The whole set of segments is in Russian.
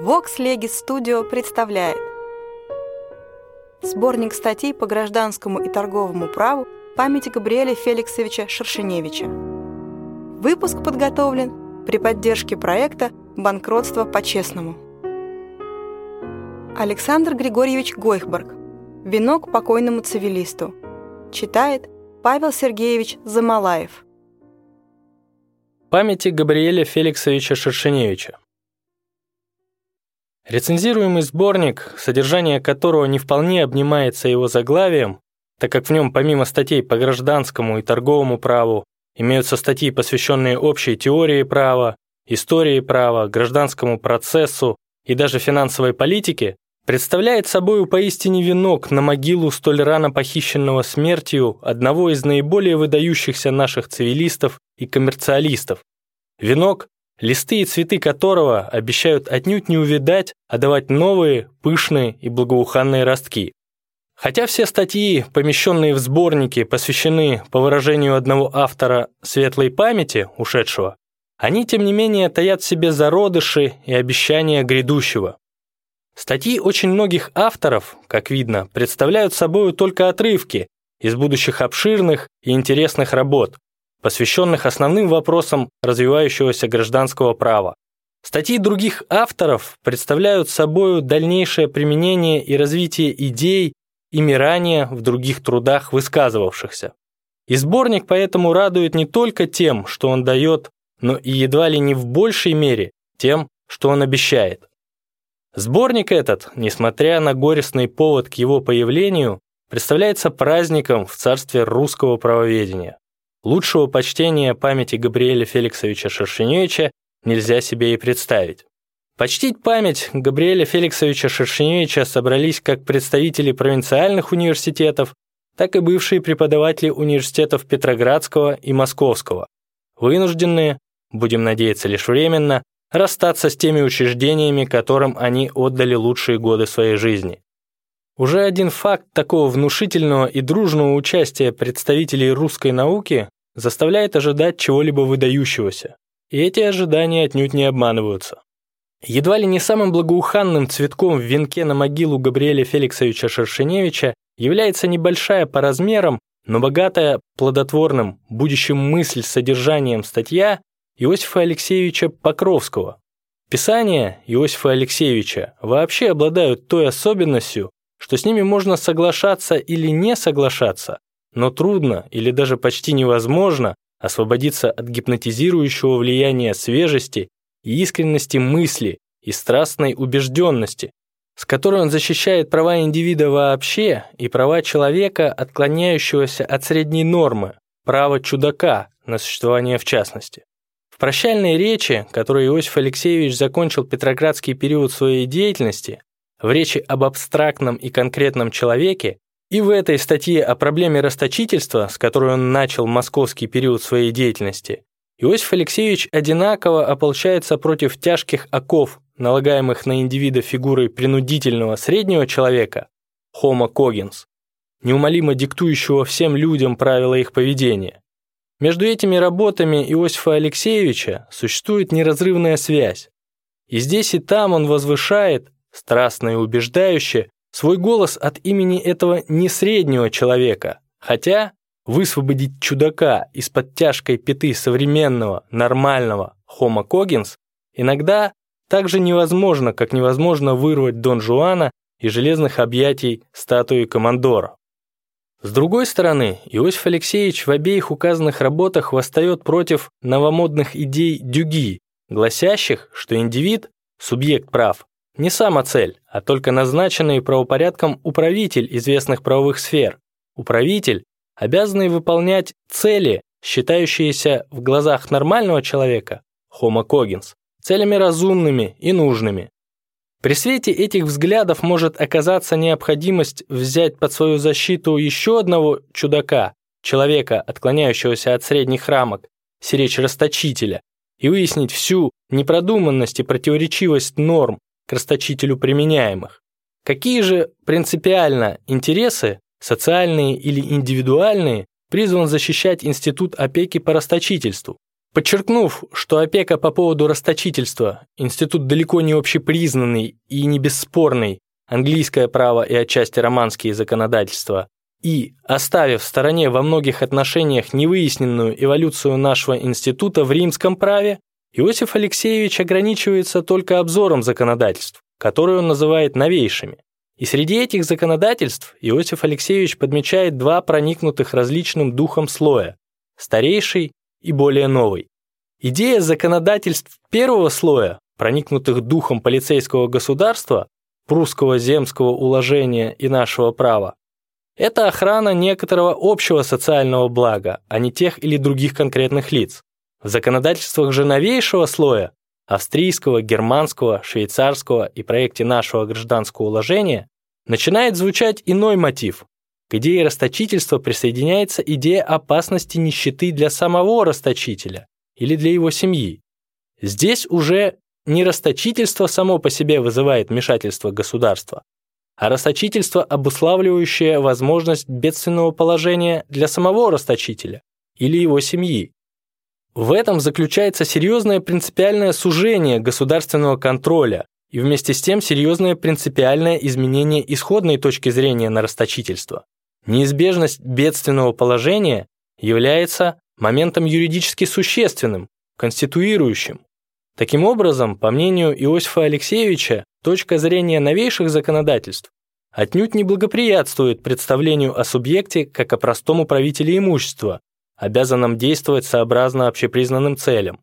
Vox Legis Studio представляет Сборник статей по гражданскому и торговому праву памяти Габриэля Феликсовича Шершеневича. Выпуск подготовлен при поддержке проекта «Банкротство по-честному». Александр Григорьевич Гойхберг. «Венок покойному цивилисту». Читает Павел Сергеевич Замалаев. Памяти Габриэля Феликсовича Шершеневича. Рецензируемый сборник, содержание которого не вполне обнимается его заглавием, так как в нем помимо статей по гражданскому и торговому праву имеются статьи, посвященные общей теории права, истории права, гражданскому процессу и даже финансовой политике, представляет собой поистине венок на могилу столь рано похищенного смертью одного из наиболее выдающихся наших цивилистов и коммерциалистов. Венок, листы и цветы которого обещают отнюдь не увядать, а давать новые, пышные и благоуханные ростки. Хотя все статьи, помещенные в сборники, посвящены, по выражению одного автора, светлой памяти ушедшего, они, тем не менее, таят в себе зародыши и обещания грядущего. Статьи очень многих авторов, как видно, представляют собой только отрывки из будущих обширных и интересных работ, посвященных основным вопросам развивающегося гражданского права. Статьи других авторов представляют собой дальнейшее применение и развитие идей, ими ранее в других трудах высказывавшихся. И сборник поэтому радует не только тем, что он дает, но и едва ли не в большей мере тем, что он обещает. Сборник этот, несмотря на горестный повод к его появлению, представляется праздником в царстве русского правоведения. Лучшего почтения памяти Габриэля Феликсовича Шершеневича нельзя себе и представить. Почтить память Габриэля Феликсовича Шершеневича собрались как представители провинциальных университетов, так и бывшие преподаватели университетов Петроградского и Московского, вынужденные, будем надеяться лишь временно, расстаться с теми учреждениями, которым они отдали лучшие годы своей жизни. Уже один факт такого внушительного и дружного участия представителей русской науки заставляет ожидать чего-либо выдающегося. И эти ожидания отнюдь не обманываются. Едва ли не самым благоуханным цветком в венке на могилу Габриэля Феликсовича Шершеневича является небольшая по размерам, но богатая плодотворным, будущим мысль с содержанием статья Иосифа Алексеевича Покровского. Писания Иосифа Алексеевича вообще обладают той особенностью, что с ними можно соглашаться или не соглашаться, но трудно или даже почти невозможно освободиться от гипнотизирующего влияния свежести и искренности мысли и страстной убежденности, с которой он защищает права индивида вообще и права человека, отклоняющегося от средней нормы, право чудака на существование в частности. В прощальной речи, которой Иосиф Алексеевич закончил петроградский период своей деятельности, в речи об абстрактном и конкретном человеке, и в этой статье о проблеме расточительства, с которой он начал московский период своей деятельности, Иосиф Алексеевич одинаково ополчается против тяжких оков, налагаемых на индивида фигурой принудительного среднего человека, Homo cogens, неумолимо диктующего всем людям правила их поведения. Между этими работами Иосифа Алексеевича существует неразрывная связь. И здесь и там он возвышает, страстно и убеждающе, свой голос от имени этого не среднего человека, хотя высвободить чудака из-под тяжкой пяты современного, нормального Homo cogens иногда так же невозможно, как невозможно вырвать Дон Жуана из железных объятий статуи командора. С другой стороны, Иосиф Алексеевич в обеих указанных работах восстает против новомодных идей Дюги, гласящих, что индивид, субъект прав, не сама цель, а только назначенный правопорядком управитель известных правовых сфер. Управитель, обязанный выполнять цели, считающиеся в глазах нормального человека, homo cogens, целями разумными и нужными. При свете этих взглядов может оказаться необходимость взять под свою защиту еще одного чудака, человека, отклоняющегося от средних рамок, сиречь расточителя, и выяснить всю непродуманность и противоречивость норм, к расточителю применяемых. Какие же принципиально интересы, социальные или индивидуальные, призван защищать институт опеки по расточительству? Подчеркнув, что опека по поводу расточительства – институт далеко не общепризнанный и не бесспорный, английское право и отчасти романские законодательства, и, оставив в стороне во многих отношениях невыясненную эволюцию нашего института в римском праве, Иосиф Алексеевич ограничивается только обзором законодательств, которые он называет новейшими. И среди этих законодательств Иосиф Алексеевич подмечает два проникнутых различным духом слоя – старейший и более новый. Идея законодательств первого слоя, проникнутых духом полицейского государства, прусского земского уложения и нашего права, это охрана некоторого общего социального блага, а не тех или других конкретных лиц. В законодательствах же новейшего слоя австрийского, германского, швейцарского и проекте нашего гражданского уложения начинает звучать иной мотив. К идее расточительства присоединяется идея опасности нищеты для самого расточителя или для его семьи. Здесь уже не расточительство само по себе вызывает вмешательство государства, а расточительство, обуславливающее возможность бедственного положения для самого расточителя или его семьи. В этом заключается серьезное принципиальное сужение государственного контроля и вместе с тем серьезное принципиальное изменение исходной точки зрения на расточительство. Неизбежность бедственного положения является моментом юридически существенным, конституирующим. Таким образом, по мнению Иосифа Алексеевича, точка зрения новейших законодательств отнюдь не благоприятствует представлению о субъекте как о простом управителе имущества, обязанном действовать сообразно общепризнанным целям.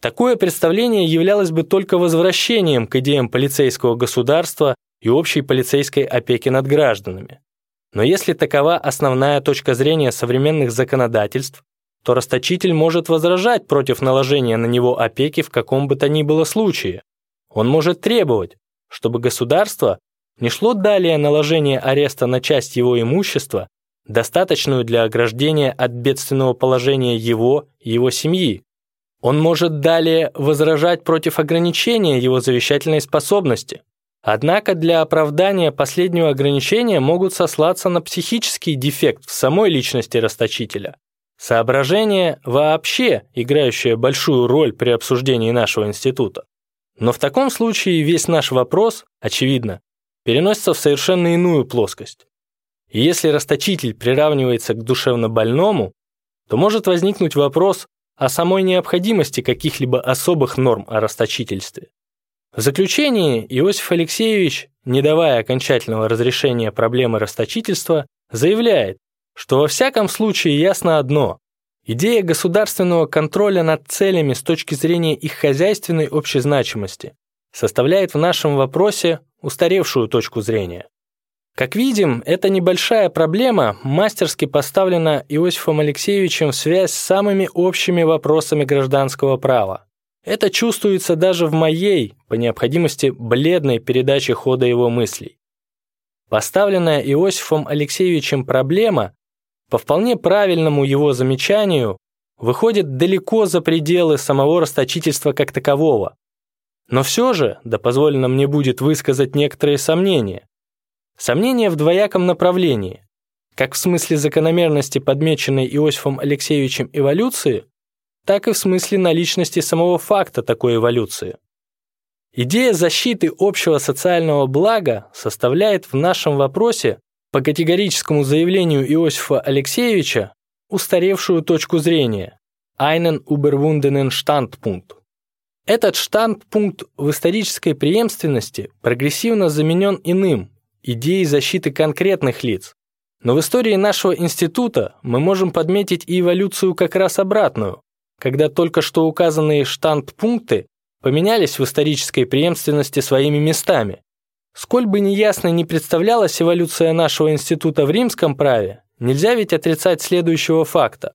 Такое представление являлось бы только возвращением к идеям полицейского государства и общей полицейской опеки над гражданами. Но если такова основная точка зрения современных законодательств, то расточитель может возражать против наложения на него опеки в каком бы то ни было случае. Он может требовать, чтобы государство не шло далее наложения ареста на часть его имущества, достаточную для ограждения от бедственного положения его и его семьи. Он может далее возражать против ограничения его завещательной способности. Однако для оправдания последнего ограничения могут сослаться на психический дефект в самой личности расточителя. Соображение вообще, играющее большую роль при обсуждении нашего института. Но в таком случае весь наш вопрос, очевидно, переносится в совершенно иную плоскость. И если расточитель приравнивается к душевно больному, то может возникнуть вопрос о самой необходимости каких-либо особых норм о расточительстве. В заключение Иосиф Алексеевич, не давая окончательного разрешения проблемы расточительства, заявляет, что во всяком случае ясно одно – идея государственного контроля над целями с точки зрения их хозяйственной общезначимости составляет в нашем вопросе устаревшую точку зрения. Как видим, эта небольшая проблема мастерски поставлена Иосифом Алексеевичем в связь с самыми общими вопросами гражданского права. Это чувствуется даже в моей, по необходимости, бледной передаче хода его мыслей. Поставленная Иосифом Алексеевичем проблема по вполне правильному его замечанию, выходит далеко за пределы самого расточительства как такового. Но все же, да позволено мне будет высказать некоторые сомнения. Сомнения в двояком направлении, как в смысле закономерности, подмеченной Иосифом Алексеевичем эволюции, так и в смысле наличности самого факта такой эволюции. Идея защиты общего социального блага составляет в нашем вопросе по категорическому заявлению Иосифа Алексеевича устаревшую точку зрения «einen überwundenen Standpunkt». Этот штандпункт в исторической преемственности прогрессивно заменен иным – идеей защиты конкретных лиц. Но в истории нашего института мы можем подметить и эволюцию как раз обратную, когда только что указанные штандпункты поменялись в исторической преемственности своими местами, Сколь бы неясно не представлялась эволюция нашего института в римском праве, нельзя ведь отрицать следующего факта.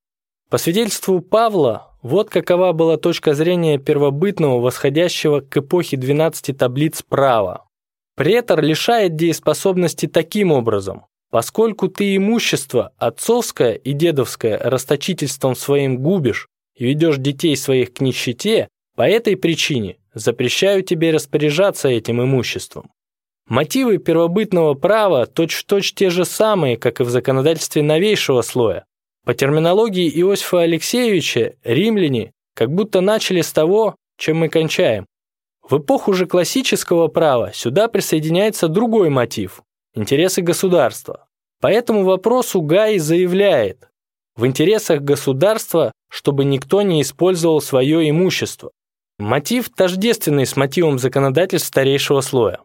По свидетельству Павла, вот какова была точка зрения первобытного, восходящего к эпохе 12 таблиц права. Претор лишает дееспособности таким образом, поскольку ты имущество, отцовское и дедовское, расточительством своим губишь и ведешь детей своих к нищете, по этой причине запрещаю тебе распоряжаться этим имуществом. Мотивы первобытного права точь-в-точь -точь те же самые, как и в законодательстве новейшего слоя. По терминологии Иосифа Алексеевича, римляне как будто начали с того, чем мы кончаем. В эпоху же классического права сюда присоединяется другой мотив – интересы государства. По этому вопросу Гай заявляет, в интересах государства, чтобы никто не использовал свое имущество. Мотив тождественный с мотивом законодательств старейшего слоя.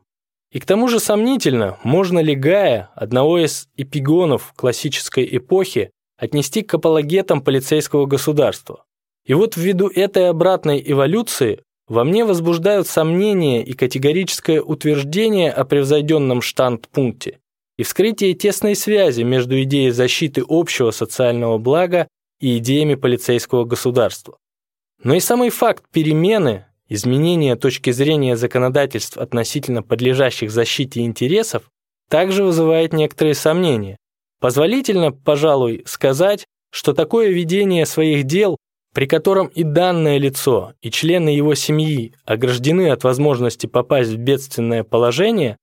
И к тому же сомнительно, можно ли Гая, одного из эпигонов классической эпохи, отнести к апологетам полицейского государства. И вот ввиду этой обратной эволюции во мне возбуждают сомнения и категорическое утверждение о превзойденном штандпункте и вскрытие тесной связи между идеей защиты общего социального блага и идеями полицейского государства. Но и самый факт перемены, изменения точки зрения законодательств относительно подлежащих защите интересов также вызывает некоторые сомнения. Позволительно, пожалуй, сказать, что такое ведение своих дел при котором и данное лицо, и члены его семьи ограждены от возможности попасть в бедственное положение,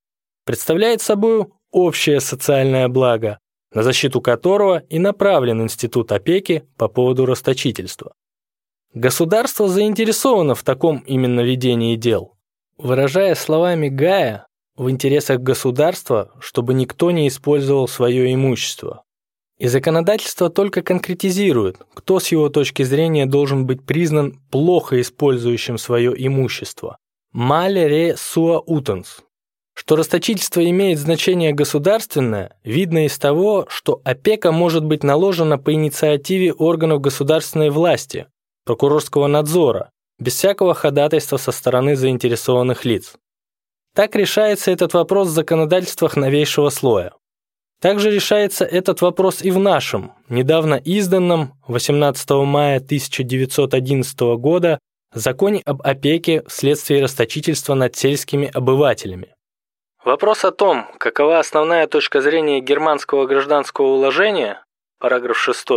представляет собой общее социальное благо, на защиту которого и направлен институт опеки по поводу расточительства. Государство заинтересовано в таком именно ведении дел. Выражая словами Гая, в интересах государства, чтобы никто не использовал свое имущество, и законодательство только конкретизирует, кто с его точки зрения должен быть признан плохо использующим свое имущество. Мале ре суа утенс. Что расточительство имеет значение государственное, видно из того, что опека может быть наложена по инициативе органов государственной власти, прокурорского надзора, без всякого ходатайства со стороны заинтересованных лиц. Так решается этот вопрос в законодательствах новейшего слоя. Также решается этот вопрос и в нашем, недавно изданном 18 мая 1911 года законе об опеке вследствие расточительства над сельскими обывателями. Вопрос о том, какова основная точка зрения германского гражданского уложения, параграф 6,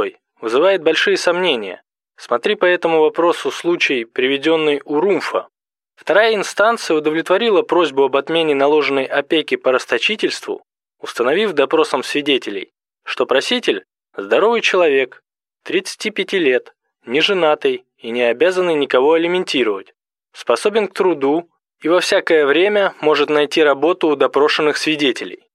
вызывает большие сомнения. Смотри по этому вопросу случай, приведенный у Румфа. Вторая инстанция удовлетворила просьбу об отмене наложенной опеки по расточительству установив допросом свидетелей, что проситель – здоровый человек, 35 лет, не женатый и не обязанный никого алиментировать, способен к труду и во всякое время может найти работу у допрошенных свидетелей.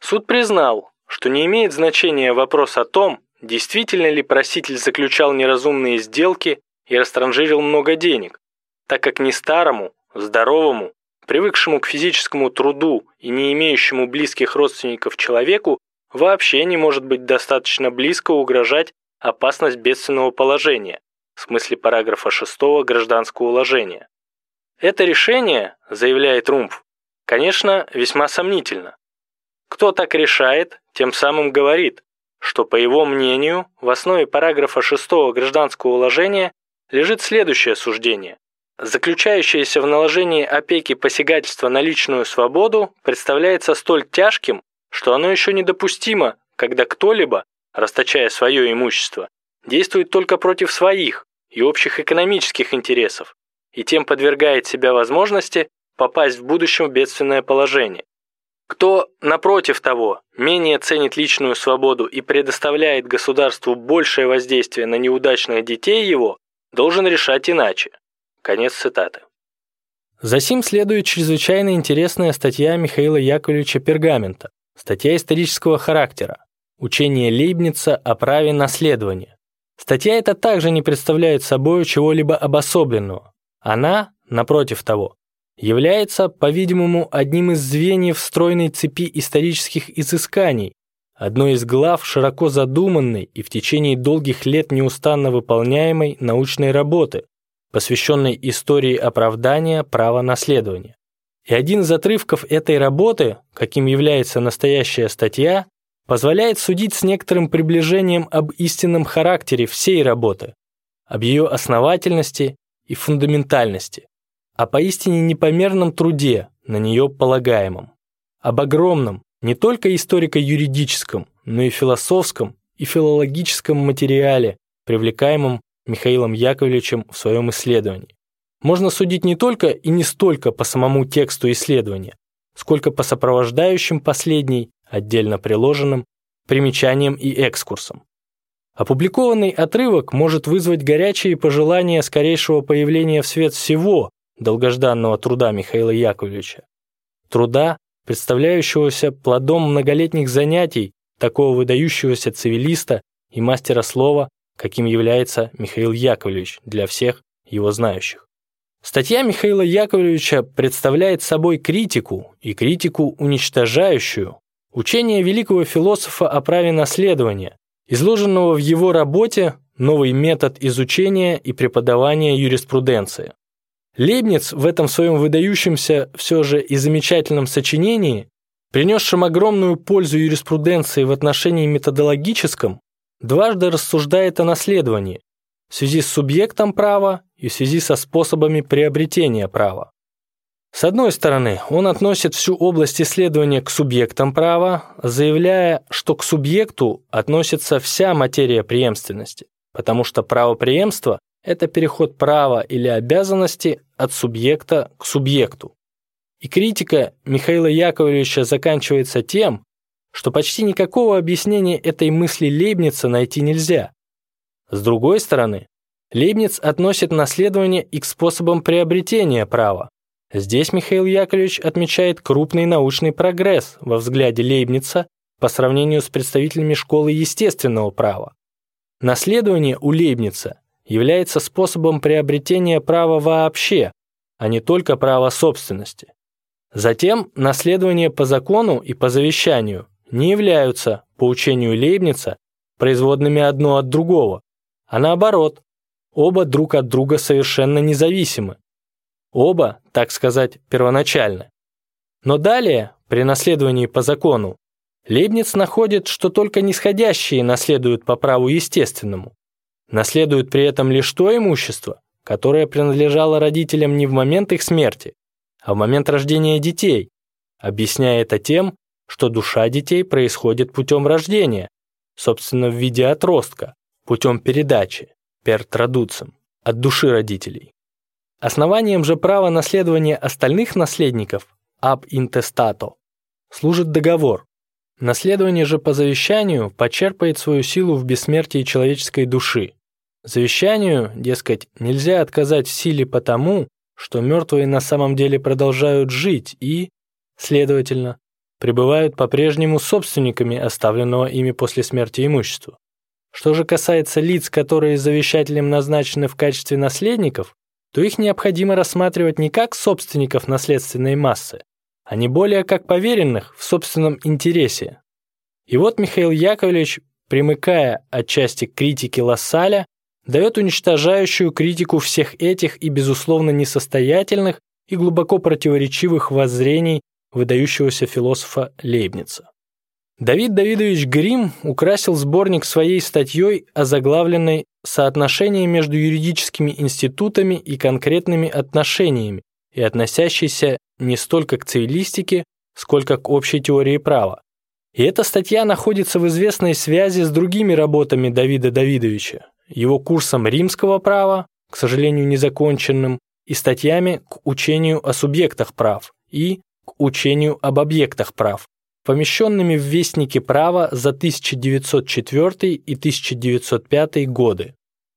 Суд признал, что не имеет значения вопрос о том, действительно ли проситель заключал неразумные сделки и растранжирил много денег, так как ни старому, здоровому привыкшему к физическому труду и не имеющему близких родственников человеку, вообще не может быть достаточно близко угрожать опасность бедственного положения, в смысле параграфа 6 Гражданского уложения. Это решение, заявляет Румф, конечно, весьма сомнительно. Кто так решает, тем самым говорит, что, по его мнению, в основе параграфа 6 Гражданского уложения лежит следующее суждение заключающееся в наложении опеки посягательства на личную свободу, представляется столь тяжким, что оно еще недопустимо, когда кто-либо, расточая свое имущество, действует только против своих и общих экономических интересов, и тем подвергает себя возможности попасть в будущем в бедственное положение. Кто, напротив того, менее ценит личную свободу и предоставляет государству большее воздействие на неудачных детей его, должен решать иначе. Конец цитаты. Засим следует чрезвычайно интересная статья Михаила Яковлевича Пергамента, статья исторического характера, учение Лейбница о праве наследования. Статья эта также не представляет собой чего-либо обособленного. Она, напротив того, является, по-видимому, одним из звеньев стройной цепи исторических изысканий, одной из глав широко задуманной и в течение долгих лет неустанно выполняемой научной работы, посвященной истории оправдания права наследования. И один из отрывков этой работы, каким является настоящая статья, позволяет судить с некоторым приближением об истинном характере всей работы, об ее основательности и фундаментальности, о поистине непомерном труде, на нее полагаемом, об огромном, не только историко-юридическом, но и философском и филологическом материале, привлекаемом Михаилом Яковлевичем в своем исследовании. Можно судить не только и не столько по самому тексту исследования, сколько по сопровождающим последней, отдельно приложенным, примечаниям и экскурсам. Опубликованный отрывок может вызвать горячие пожелания скорейшего появления в свет всего долгожданного труда Михаила Яковлевича. Труда, представляющегося плодом многолетних занятий такого выдающегося цивилиста и мастера слова, каким является Михаил Яковлевич для всех его знающих. Статья Михаила Яковлевича представляет собой критику, и критику уничтожающую, учение великого философа о праве наследования, изложенного в его работе «Новый метод изучения и преподавания юриспруденции». Лейбниц в этом своем выдающемся все же и замечательном сочинении, принесшем огромную пользу юриспруденции в отношении методологическом, дважды рассуждает о наследовании в связи с субъектом права и в связи со способами приобретения права. С одной стороны, он относит всю область исследования к субъектам права, заявляя, что к субъекту относится вся материя преемственности, потому что правопреемство – это переход права или обязанности от субъекта к субъекту. И критика Михаила Яковлевича заканчивается тем, что почти никакого объяснения этой мысли Лейбница найти нельзя. С другой стороны, Лейбниц относит наследование и к способам приобретения права, Здесь Михаил Яковлевич отмечает крупный научный прогресс во взгляде Лейбница по сравнению с представителями школы естественного права. Наследование у Лейбница является способом приобретения права вообще, а не только права собственности. Затем наследование по закону и по завещанию не являются, по учению Лейбница, производными одно от другого, а наоборот, оба друг от друга совершенно независимы. Оба, так сказать, первоначально. Но далее, при наследовании по закону, Лейбниц находит, что только нисходящие наследуют по праву естественному. Наследуют при этом лишь то имущество, которое принадлежало родителям не в момент их смерти, а в момент рождения детей, объясняя это тем, что душа детей происходит путем рождения, собственно, в виде отростка, путем передачи, traducem, от души родителей. Основанием же права наследования остальных наследников ab intestato служит договор. Наследование же по завещанию почерпает свою силу в бессмертии человеческой души. Завещанию, дескать, нельзя отказать в силе потому, что мертвые на самом деле продолжают жить и, следовательно, пребывают по-прежнему собственниками оставленного ими после смерти имущества. Что же касается лиц, которые завещателем назначены в качестве наследников, то их необходимо рассматривать не как собственников наследственной массы, а не более как поверенных в собственном интересе. И вот Михаил Яковлевич, примыкая отчасти к критике Лассаля, дает уничтожающую критику всех этих и, безусловно, несостоятельных и глубоко противоречивых воззрений выдающегося философа Лейбница. Давид Давидович Грим украсил сборник своей статьей, озаглавленной «Соотношение между юридическими институтами и конкретными отношениями» и относящейся не столько к цивилистике, сколько к общей теории права. И эта статья находится в известной связи с другими работами Давида Давидовича, его курсом римского права, к сожалению, незаконченным, и статьями к учению о субъектах прав и к учению об объектах прав, помещенными в Вестнике права за 1904 и 1905 годы.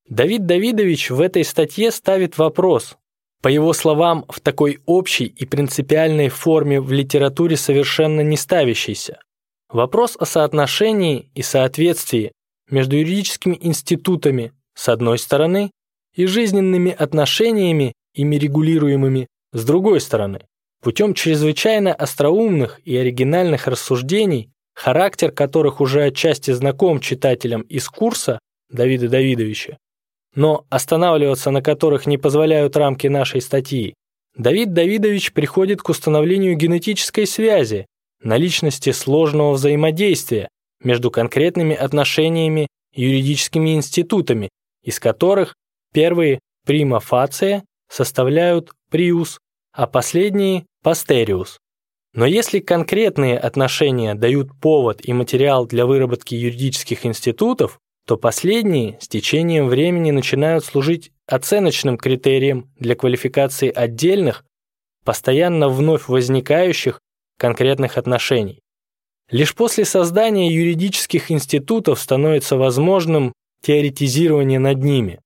Давид Давидович в этой статье ставит вопрос, по его словам, в такой общей и принципиальной форме в литературе совершенно не ставящийся. Вопрос о соотношении и соответствии между юридическими институтами с одной стороны и жизненными отношениями, ими регулируемыми, с другой стороны. Путем чрезвычайно остроумных и оригинальных рассуждений, характер которых уже отчасти знаком читателям из курса Давида Давидовича, но останавливаться на которых не позволяют рамки нашей статьи, Давид Давидович приходит к установлению генетической связи, наличности сложного взаимодействия между конкретными отношениями юридическими институтами, из которых первые прима фация составляют приус, а последние – постериус. Но если конкретные отношения дают повод и материал для выработки юридических институтов, то последние с течением времени начинают служить оценочным критерием для квалификации отдельных, постоянно вновь возникающих конкретных отношений. Лишь после создания юридических институтов становится возможным теоретизирования над ними.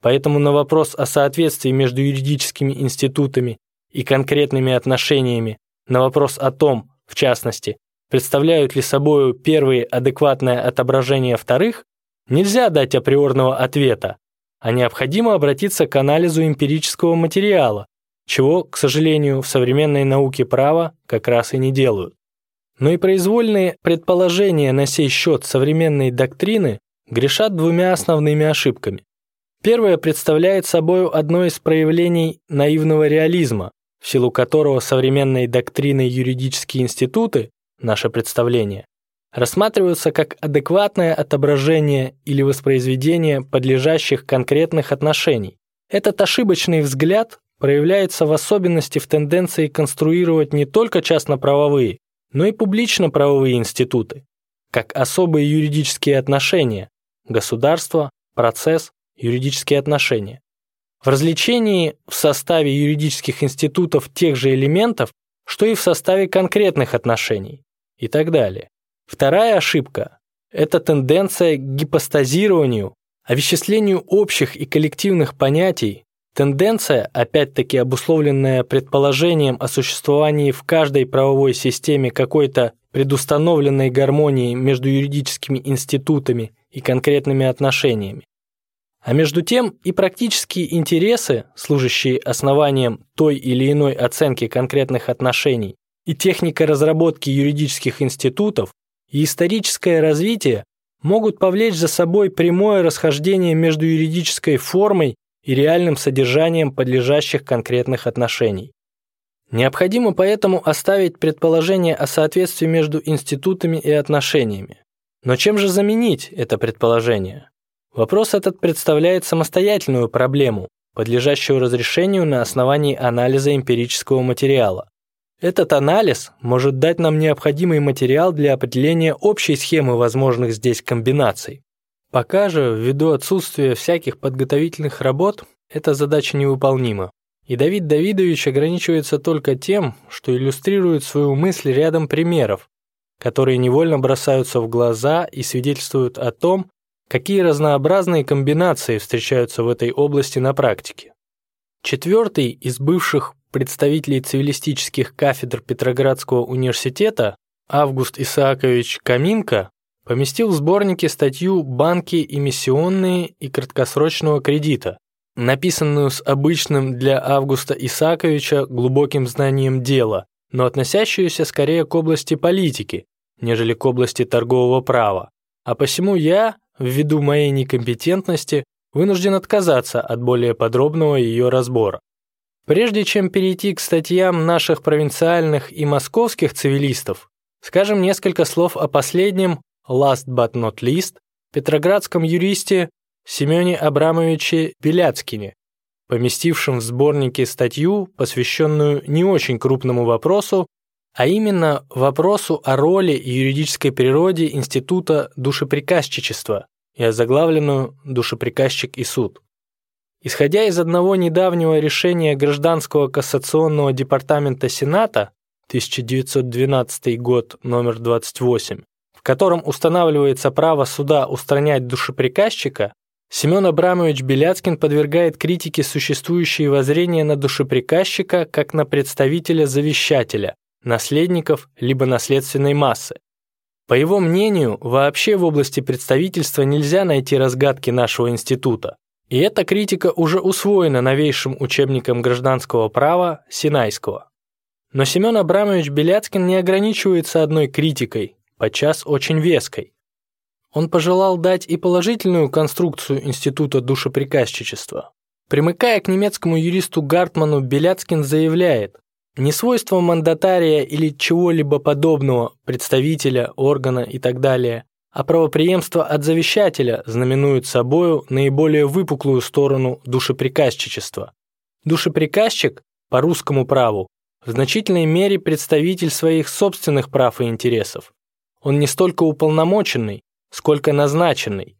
Поэтому на вопрос о соответствии между юридическими институтами и конкретными отношениями, на вопрос о том, в частности, представляют ли собою первые адекватное отображение вторых, нельзя дать априорного ответа, а необходимо обратиться к анализу эмпирического материала, чего, к сожалению, в современной науке права как раз и не делают. Но и произвольные предположения на сей счет современной доктрины грешат двумя основными ошибками. Первое представляет собой одно из проявлений наивного реализма, в силу которого современные доктрины юридические институты, наше представление, рассматриваются как адекватное отображение или воспроизведение подлежащих конкретных отношений. Этот ошибочный взгляд проявляется в особенности в тенденции конструировать не только частно-правовые, но и публично-правовые институты, как особые юридические отношения – государство, процесс, юридические отношения. В развлечении в составе юридических институтов тех же элементов, что и в составе конкретных отношений и так далее. Вторая ошибка – это тенденция к гипостазированию, овеществлению общих и коллективных понятий, Тенденция, опять-таки обусловленная предположением о существовании в каждой правовой системе какой-то предустановленной гармонии между юридическими институтами и конкретными отношениями. А между тем и практические интересы, служащие основанием той или иной оценки конкретных отношений, и техника разработки юридических институтов, и историческое развитие могут повлечь за собой прямое расхождение между юридической формой и реальным содержанием подлежащих конкретных отношений. Необходимо поэтому оставить предположение о соответствии между институтами и отношениями. Но чем же заменить это предположение? Вопрос этот представляет самостоятельную проблему, подлежащую разрешению на основании анализа эмпирического материала. Этот анализ может дать нам необходимый материал для определения общей схемы возможных здесь комбинаций. Пока же, ввиду отсутствия всяких подготовительных работ, эта задача невыполнима. И Давид Давидович ограничивается только тем, что иллюстрирует свою мысль рядом примеров, которые невольно бросаются в глаза и свидетельствуют о том, какие разнообразные комбинации встречаются в этой области на практике. Четвертый из бывших представителей цивилистических кафедр Петроградского университета Август Исаакович Каминко поместил в сборнике статью «Банки эмиссионные и краткосрочного кредита», написанную с обычным для Августа Исаковича глубоким знанием дела, но относящуюся скорее к области политики, нежели к области торгового права. А посему я, ввиду моей некомпетентности, вынужден отказаться от более подробного ее разбора. Прежде чем перейти к статьям наших провинциальных и московских цивилистов, скажем несколько слов о последнем last but not least, петроградском юристе Семене Абрамовиче Беляцкине, поместившем в сборнике статью, посвященную не очень крупному вопросу, а именно вопросу о роли и юридической природе института душеприказчичества и озаглавленную «Душеприказчик и суд». Исходя из одного недавнего решения Гражданского кассационного департамента Сената 1912 год, номер 28, в котором устанавливается право суда устранять душеприказчика, Семен Абрамович Беляцкин подвергает критике существующие воззрения на душеприказчика как на представителя-завещателя, наследников либо наследственной массы. По его мнению, вообще в области представительства нельзя найти разгадки нашего института. И эта критика уже усвоена новейшим учебником гражданского права Синайского. Но Семен Абрамович Беляцкин не ограничивается одной критикой, подчас очень веской. Он пожелал дать и положительную конструкцию института душеприказчичества. Примыкая к немецкому юристу Гартману, Беляцкин заявляет, не свойство мандатария или чего-либо подобного, представителя, органа и так далее, а правопреемство от завещателя знаменует собою наиболее выпуклую сторону душеприказчичества. Душеприказчик, по русскому праву, в значительной мере представитель своих собственных прав и интересов, он не столько уполномоченный, сколько назначенный.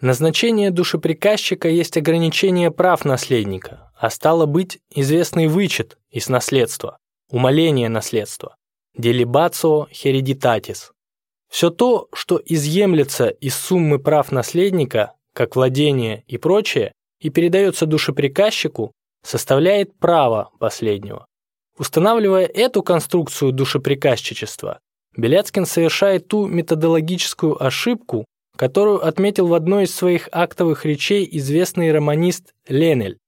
Назначение душеприказчика есть ограничение прав наследника, а стало быть известный вычет из наследства, умаление наследства, делибацио hereditatis. Все то, что изъемлется из суммы прав наследника, как владение и прочее, и передается душеприказчику, составляет право последнего. Устанавливая эту конструкцию душеприказчичества, Беляцкин совершает ту методологическую ошибку, которую отметил в одной из своих актовых речей известный романист Ленель.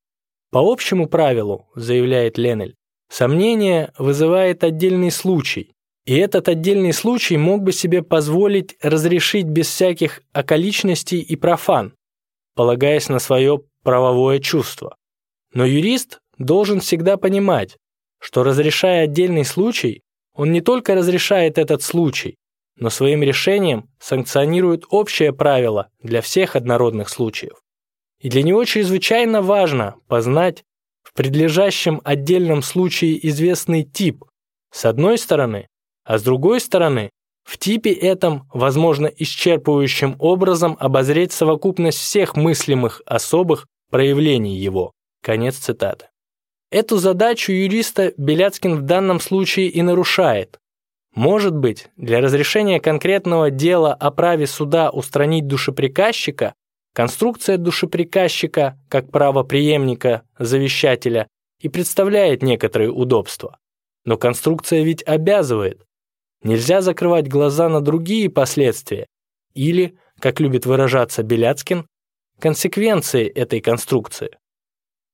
По общему правилу, заявляет Ленель, сомнение вызывает отдельный случай, и этот отдельный случай мог бы себе позволить разрешить без всяких околичностей и профан, полагаясь на свое правовое чувство. Но юрист должен всегда понимать, что разрешая отдельный случай, он не только разрешает этот случай, но своим решением санкционирует общее правило для всех однородных случаев. И для него чрезвычайно важно познать в предлежащем отдельном случае известный тип, с одной стороны, а с другой стороны, в типе этом возможно исчерпывающим образом обозреть совокупность всех мыслимых особых проявлений его. Конец цитаты. Эту задачу юриста Беляцкин в данном случае и нарушает. Может быть, для разрешения конкретного дела о праве суда устранить душеприказчика конструкция душеприказчика как правопреемника завещателя и представляет некоторые удобства. Но конструкция ведь обязывает. Нельзя закрывать глаза на другие последствия или, как любит выражаться Беляцкин, консеквенции этой конструкции.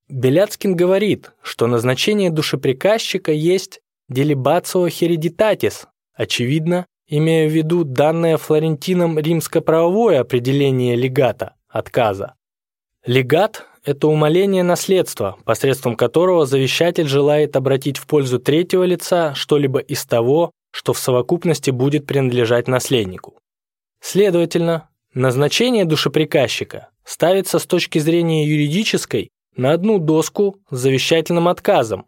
Беляцкин говорит, что назначение душеприказчика есть делибацио hereditatis, очевидно, имея в виду данное Флорентином римско-правовое определение легата, отказа. Легат – это умаление наследства, посредством которого завещатель желает обратить в пользу третьего лица что-либо из того, что в совокупности будет принадлежать наследнику. Следовательно, назначение душеприказчика ставится с точки зрения юридической на одну доску с завещательным отказом,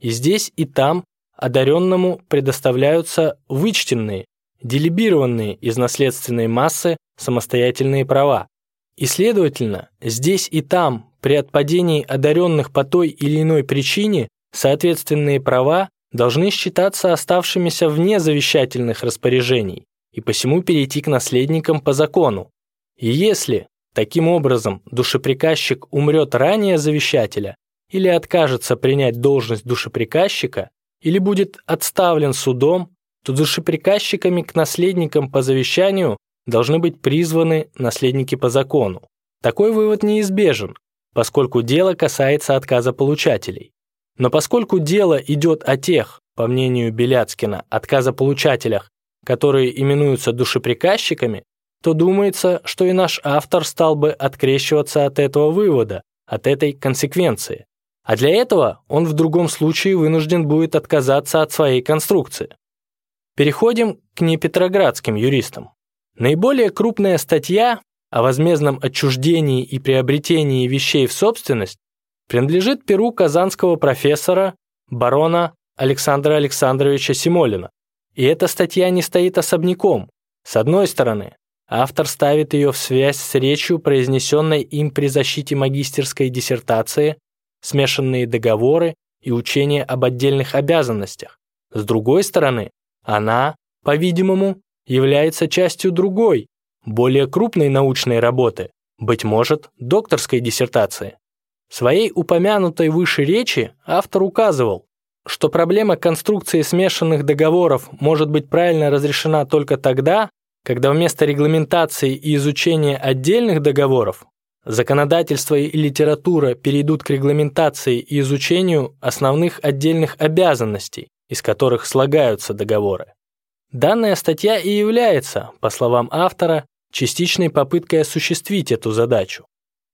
и здесь и там одаренному предоставляются вычтенные, делибированные из наследственной массы самостоятельные права. И, следовательно, здесь и там при отпадении одаренных по той или иной причине соответственные права должны считаться оставшимися вне завещательных распоряжений и посему перейти к наследникам по закону. И если Таким образом, душеприказчик умрет ранее завещателя или откажется принять должность душеприказчика, или будет отставлен судом, то душеприказчиками к наследникам по завещанию должны быть призваны наследники по закону. Такой вывод неизбежен, поскольку дело касается отказа получателей. Но поскольку дело идет о тех, по мнению Беляцкина, отказополучателях, которые именуются душеприказчиками, то думается, что и наш автор стал бы открещиваться от этого вывода, от этой консеквенции. А для этого он в другом случае вынужден будет отказаться от своей конструкции. Переходим к непетроградским юристам. Наиболее крупная статья о возмездном отчуждении и приобретении вещей в собственность принадлежит перу казанского профессора, барона Александра Александровича Симолина. И эта статья не стоит особняком. С одной стороны, Автор ставит ее в связь с речью, произнесенной им при защите магистерской диссертации, смешанные договоры и учения об отдельных обязанностях. С другой стороны, она, по-видимому, является частью другой, более крупной научной работы, быть может, докторской диссертации. В своей упомянутой выше речи автор указывал, что проблема конструкции смешанных договоров может быть правильно разрешена только тогда, когда вместо регламентации и изучения отдельных договоров законодательство и литература перейдут к регламентации и изучению основных отдельных обязанностей, из которых слагаются договоры. Данная статья и является, по словам автора, частичной попыткой осуществить эту задачу.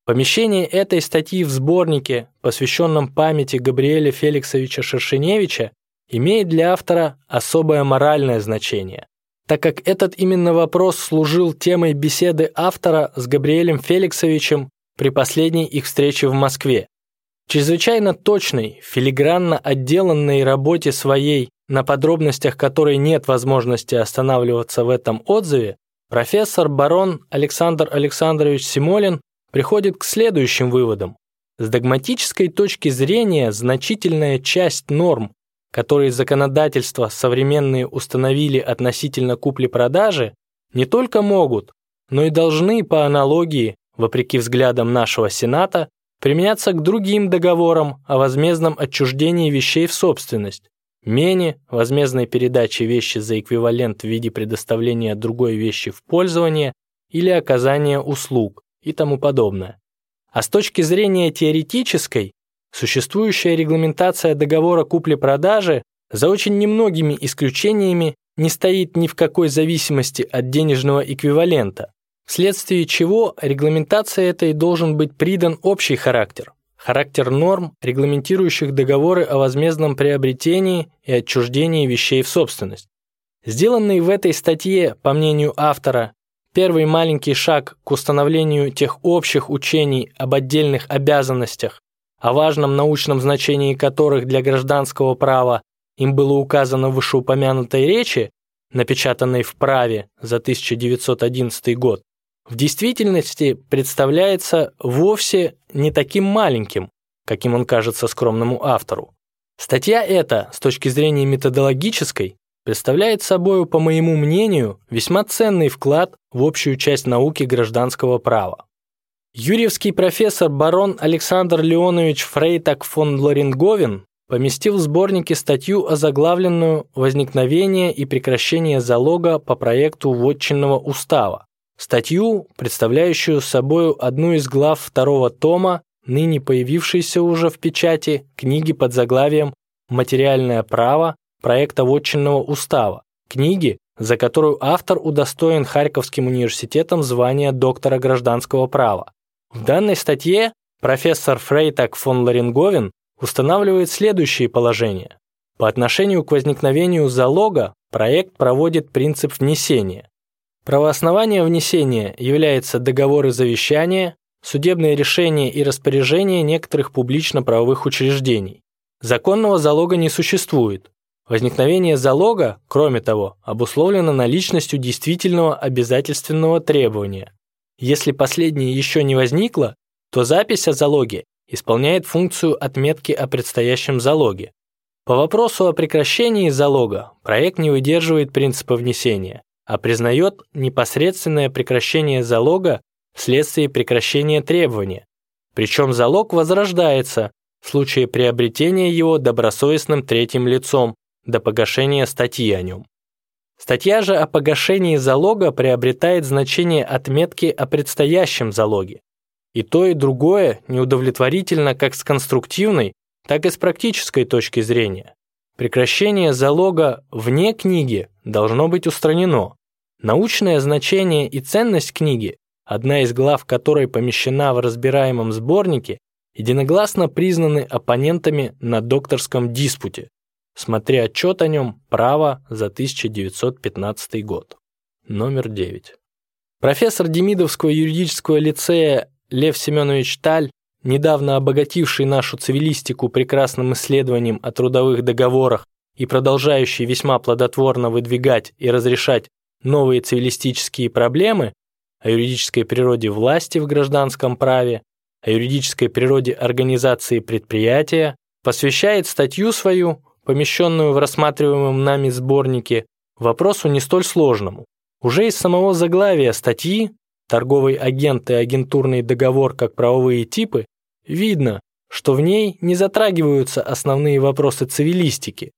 Помещение этой статьи в сборнике, посвященном памяти Габриэля Феликсовича Шершеневича, имеет для автора особое моральное значение так как этот именно вопрос служил темой беседы автора с Габриэлем Феликсовичем при последней их встрече в Москве. Чрезвычайно точной, филигранно отделанной работе своей, на подробностях которой нет возможности останавливаться в этом отзыве, профессор барон Александр Александрович Симолин приходит к следующим выводам. С догматической точки зрения значительная часть норм, которые законодательства современные установили относительно купли-продажи, не только могут, но и должны по аналогии вопреки взглядам нашего Сената, применяться к другим договорам о возмездном отчуждении вещей в собственность, мене, возмездной передаче вещи за эквивалент в виде предоставления другой вещи в пользование или оказания услуг и тому подобное. А с точки зрения теоретической, существующая регламентация договора купли-продажи за очень немногими исключениями не стоит ни в какой зависимости от денежного эквивалента, вследствие чего регламентация этой должен быть придан общий характер, характер норм, регламентирующих договоры о возмездном приобретении и отчуждении вещей в собственность. Сделанный в этой статье, по мнению автора, первый маленький шаг к установлению тех общих учений об отдельных обязанностях, о важном научном значении которых для гражданского права им было указано в вышеупомянутой речи, напечатанной в праве за 1911 год, в действительности представляется вовсе не таким маленьким, каким он кажется скромному автору. Статья эта, с точки зрения методологической, представляет собой, по моему мнению, весьма ценный вклад в общую часть науки гражданского права. Юрьевский профессор барон Александр Леонович Фрейтак фон Лоринговен поместил в сборнике статью, озаглавленную «Возникновение и прекращение залога по проекту Вотчинного устава», статью, представляющую собой одну из глав второго тома, ныне появившейся уже в печати, книги под заглавием «Материальное право» проекта Вотчинного устава, книги, за которую автор удостоен Харьковским университетом звания доктора гражданского права. В данной статье профессор Фрейтак фон Ларинговен устанавливает следующие положения. По отношению к возникновению залога проект проводит принцип внесения. Правоооснование внесения является договоры завещания, судебные решения и распоряжения некоторых публично-правовых учреждений. Законного залога не существует. Возникновение залога, кроме того, обусловлено наличностью действительного обязательственного требования. Если последнее еще не возникло, то запись о залоге исполняет функцию отметки о предстоящем залоге. По вопросу о прекращении залога проект не выдерживает принципа внесения, а признает непосредственное прекращение залога вследствие прекращения требования. Причем залог возрождается в случае приобретения его добросовестным третьим лицом до погашения статьи о нем. Статья же о погашении залога приобретает значение отметки о предстоящем залоге. И то, и другое неудовлетворительно как с конструктивной, так и с практической точки зрения. Прекращение залога вне книги должно быть устранено. Научное значение и ценность книги, одна из глав которой помещена в разбираемом сборнике, единогласно признаны оппонентами на докторском диспуте. Смотри отчет о нем «Право» за 1915 год. Номер 9. Профессор Демидовского юридического лицея Лев Семенович Таль, недавно обогативший нашу цивилистику прекрасным исследованием о трудовых договорах и продолжающий весьма плодотворно выдвигать и разрешать новые цивилистические проблемы о юридической природе власти в гражданском праве, о юридической природе организации предприятия, посвящает статью свою, помещенную в рассматриваемом нами сборнике, вопросу не столь сложному. Уже из самого заглавия статьи торговый агент и агентурный договор как правовые типы, видно, что в ней не затрагиваются основные вопросы цивилистики,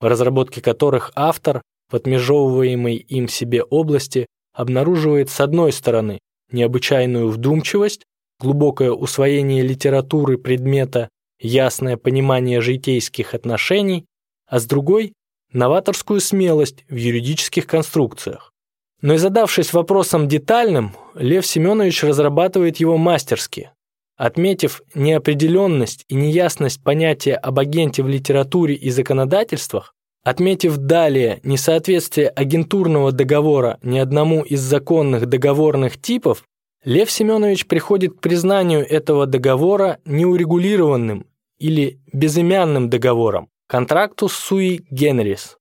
в разработке которых автор в отмежевываемой им себе области обнаруживает с одной стороны необычайную вдумчивость, глубокое усвоение литературы предмета, ясное понимание житейских отношений, а с другой – новаторскую смелость в юридических конструкциях. Но и задавшись вопросом детальным, Лев Семенович разрабатывает его мастерски. Отметив неопределенность и неясность понятия об агенте в литературе и законодательствах, отметив далее несоответствие агентурного договора ни одному из законных договорных типов, Лев Семенович приходит к признанию этого договора неурегулированным или безымянным договором, контракту суи генерис.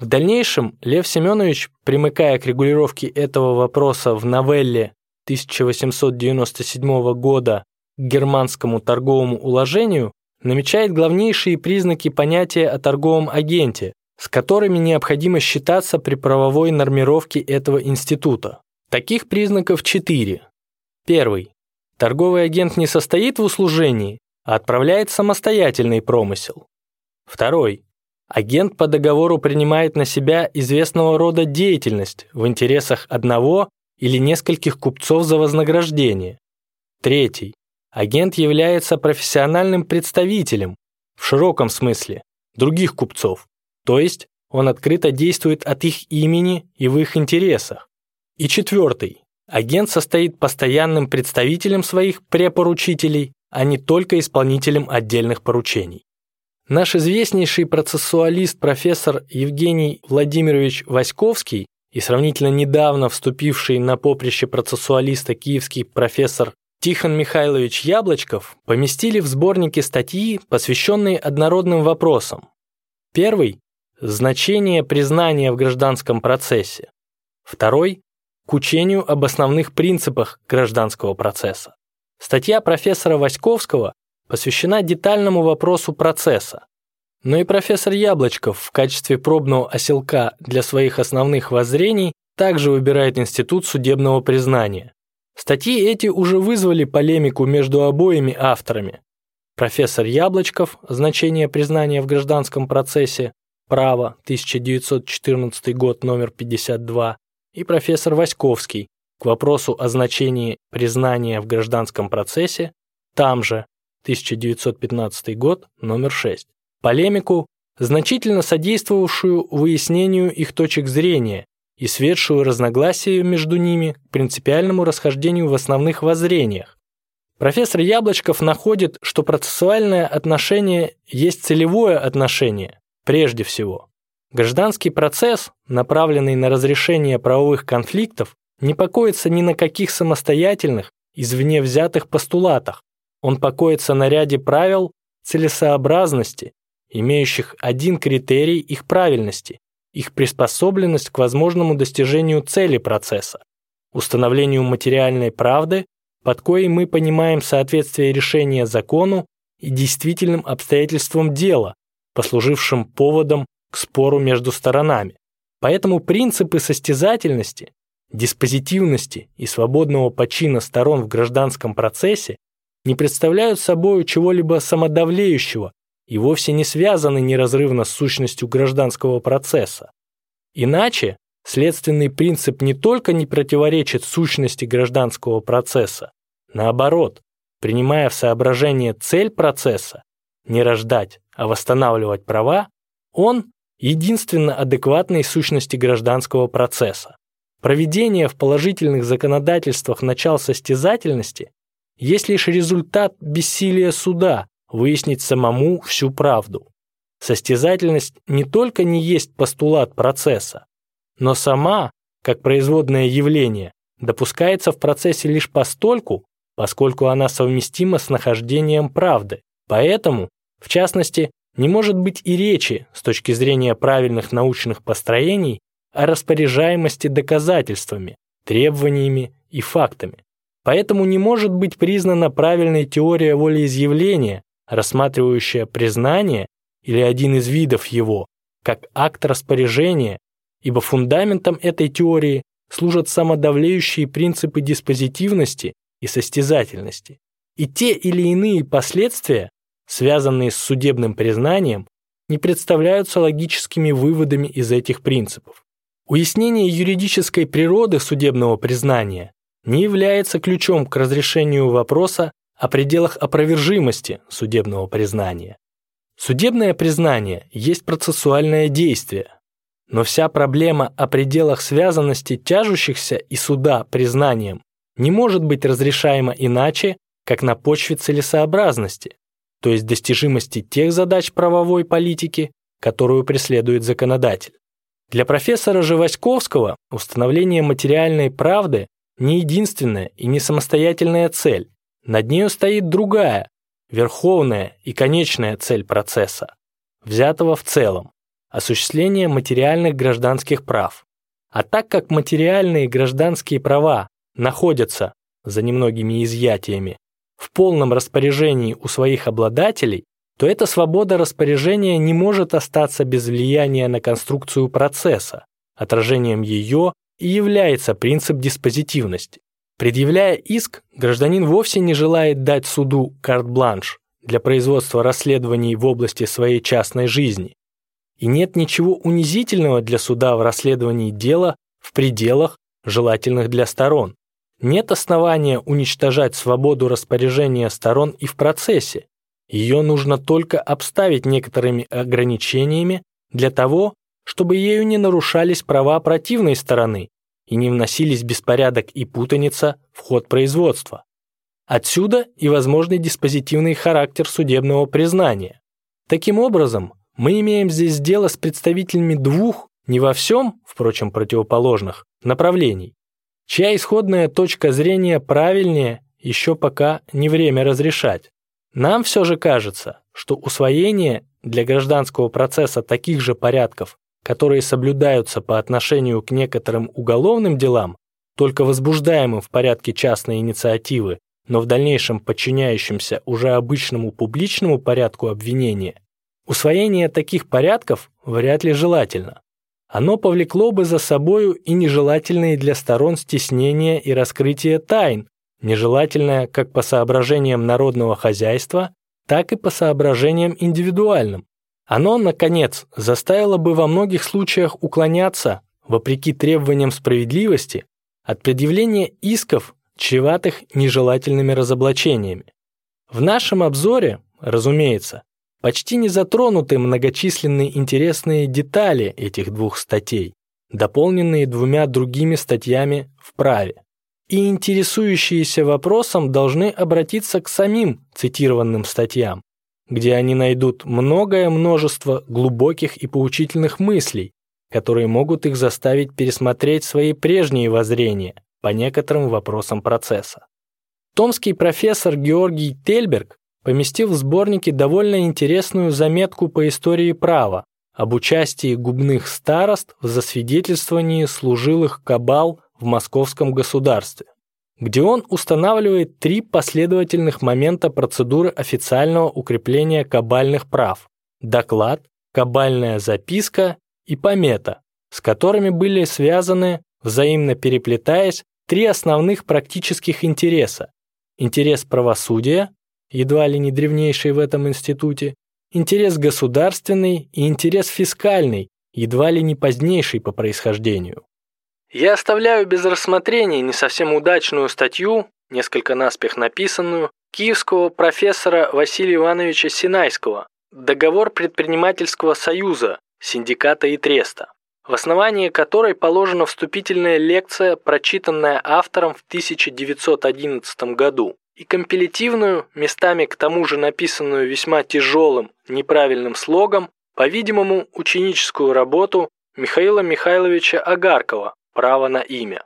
В дальнейшем Лев Семенович, примыкая к регулировке этого вопроса в новелле 1897 года к германскому торговому уложению, намечает главнейшие признаки понятия о торговом агенте, с которыми необходимо считаться при правовой нормировке этого института. Таких признаков четыре. Первый. торговый агент не состоит в услужении, а отправляет самостоятельный промысел. Второй. Агент по договору принимает на себя известного рода деятельность в интересах одного или нескольких купцов за вознаграждение. Третий. Агент является профессиональным представителем, в широком смысле, других купцов, то есть он открыто действует от их имени и в их интересах. И четвертый. Агент состоит постоянным представителем своих препоручителей, а не только исполнителем отдельных поручений. Наш известнейший процессуалист профессор Евгений Владимирович Васьковский и сравнительно недавно вступивший на поприще процессуалиста киевский профессор Тихон Михайлович Яблочков поместили в сборнике статьи, посвященные однородным вопросам. Первый – значение признания в гражданском процессе. Второй – к учению об основных принципах гражданского процесса. Статья профессора Васьковского посвящена детальному вопросу процесса. Но и профессор Яблочков в качестве пробного оселка для своих основных воззрений также выбирает институт судебного признания. Статьи эти уже вызвали полемику между обоими авторами. Профессор Яблочков «Значение признания в гражданском процессе. Право. 1914 год, номер 52» и профессор Васьковский к вопросу о значении признания в гражданском процессе там же 1915 год, номер 6. Полемику, значительно содействовавшую выяснению их точек зрения и светшую разногласия между ними к принципиальному расхождению в основных воззрениях. Профессор Яблочков находит, что процессуальное отношение есть целевое отношение, прежде всего. Гражданский процесс, направленный на разрешение правовых конфликтов, не покоится ни на каких самостоятельных, извне взятых постулатах, он покоится на ряде правил целесообразности, имеющих один критерий их правильности, их приспособленность к возможному достижению цели процесса, установлению материальной правды, под коей мы понимаем соответствие решения закону и действительным обстоятельствам дела, послужившим поводом к спору между сторонами. Поэтому принципы состязательности, диспозитивности и свободного почина сторон в гражданском процессе не представляют собой чего-либо самодавлеющего и вовсе не связаны неразрывно с сущностью гражданского процесса. Иначе следственный принцип не только не противоречит сущности гражданского процесса, наоборот, принимая в соображение цель процесса, не рождать, а восстанавливать права, он единственно адекватной сущности гражданского процесса. Проведение в положительных законодательствах начал состязательности есть лишь результат бессилия суда выяснить самому всю правду. Состязательность не только не есть постулат процесса, но сама, как производное явление, допускается в процессе лишь постольку, поскольку она совместима с нахождением правды. Поэтому, в частности, не может быть и речи с точки зрения правильных научных построений о распоряжаемости доказательствами, требованиями и фактами. Поэтому не может быть признана правильной теория волеизъявления, рассматривающая признание или один из видов его как акт распоряжения, ибо фундаментом этой теории служат самодавлеющие принципы диспозитивности и состязательности. И те или иные последствия, связанные с судебным признанием, не представляются логическими выводами из этих принципов. Уяснение юридической природы судебного признания не является ключом к разрешению вопроса о пределах опровержимости судебного признания. Судебное признание есть процессуальное действие, но вся проблема о пределах связанности тяжущихся и суда признанием не может быть разрешаема иначе, как на почве целесообразности, то есть достижимости тех задач правовой политики, которую преследует законодатель. Для профессора Живоськовского установление материальной правды не единственная и не самостоятельная цель. Над нею стоит другая, верховная и конечная цель процесса, взятого в целом – осуществление материальных гражданских прав. А так как материальные гражданские права находятся, за немногими изъятиями, в полном распоряжении у своих обладателей, то эта свобода распоряжения не может остаться без влияния на конструкцию процесса, отражением ее и является принцип диспозитивности. Предъявляя иск, гражданин вовсе не желает дать суду карт-бланш для производства расследований в области своей частной жизни. И нет ничего унизительного для суда в расследовании дела в пределах, желательных для сторон. Нет основания уничтожать свободу распоряжения сторон и в процессе. Ее нужно только обставить некоторыми ограничениями для того, чтобы ею не нарушались права противной стороны и не вносились беспорядок и путаница в ход производства. Отсюда и возможный диспозитивный характер судебного признания. Таким образом, мы имеем здесь дело с представителями двух, не во всем, впрочем, противоположных, направлений, чья исходная точка зрения правильнее еще пока не время разрешать. Нам все же кажется, что усвоение для гражданского процесса таких же порядков, которые соблюдаются по отношению к некоторым уголовным делам, только возбуждаемым в порядке частной инициативы, но в дальнейшем подчиняющимся уже обычному публичному порядку обвинения, усвоение таких порядков вряд ли желательно. Оно повлекло бы за собою и нежелательные для сторон стеснения и раскрытие тайн, нежелательное как по соображениям народного хозяйства, так и по соображениям индивидуальным. Оно, наконец, заставило бы во многих случаях уклоняться, вопреки требованиям справедливости, от предъявления исков, чреватых нежелательными разоблачениями. В нашем обзоре, разумеется, почти не затронуты многочисленные интересные детали этих двух статей, дополненные двумя другими статьями в праве. И интересующиеся вопросом должны обратиться к самим цитированным статьям, где они найдут многое множество глубоких и поучительных мыслей, которые могут их заставить пересмотреть свои прежние воззрения по некоторым вопросам процесса. Томский профессор Георгий Тельберг поместил в сборнике довольно интересную заметку по истории права об участии губных старост в засвидетельствовании служилых кабал в московском государстве где он устанавливает три последовательных момента процедуры официального укрепления кабальных прав – доклад, кабальная записка и помета, с которыми были связаны, взаимно переплетаясь, три основных практических интереса – интерес правосудия, едва ли не древнейший в этом институте, интерес государственный и интерес фискальный, едва ли не позднейший по происхождению. Я оставляю без рассмотрения не совсем удачную статью, несколько наспех написанную, киевского профессора Василия Ивановича Синайского «Договор предпринимательского союза, синдиката и треста», в основании которой положена вступительная лекция, прочитанная автором в 1911 году, и компилятивную, местами к тому же написанную весьма тяжелым, неправильным слогом, по-видимому, ученическую работу Михаила Михайловича Агаркова право на имя.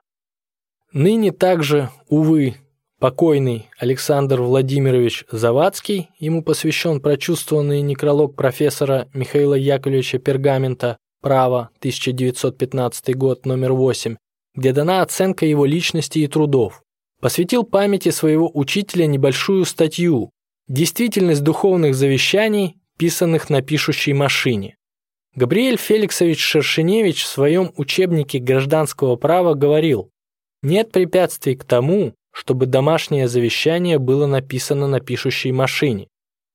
Ныне также, увы, покойный Александр Владимирович Завадский, ему посвящен прочувствованный некролог профессора Михаила Яковлевича Пергамента «Право», 1915 год, номер 8, где дана оценка его личности и трудов. Посвятил памяти своего учителя небольшую статью «Действительность духовных завещаний, писанных на пишущей машине». Габриэль Феликсович Шершеневич в своем учебнике гражданского права говорил, нет препятствий к тому, чтобы домашнее завещание было написано на пишущей машине.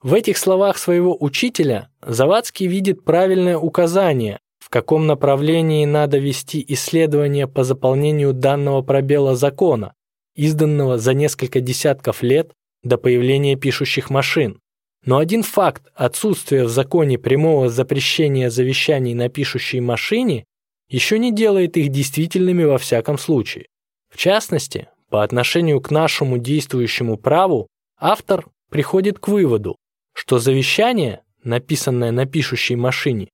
В этих словах своего учителя Завадский видит правильное указание, в каком направлении надо вести исследования по заполнению данного пробела закона, изданного за несколько десятков лет до появления пишущих машин. Но один факт отсутствия в законе прямого запрещения завещаний на пишущей машине еще не делает их действительными во всяком случае. В частности, по отношению к нашему действующему праву, автор приходит к выводу, что завещание, написанное на пишущей машине,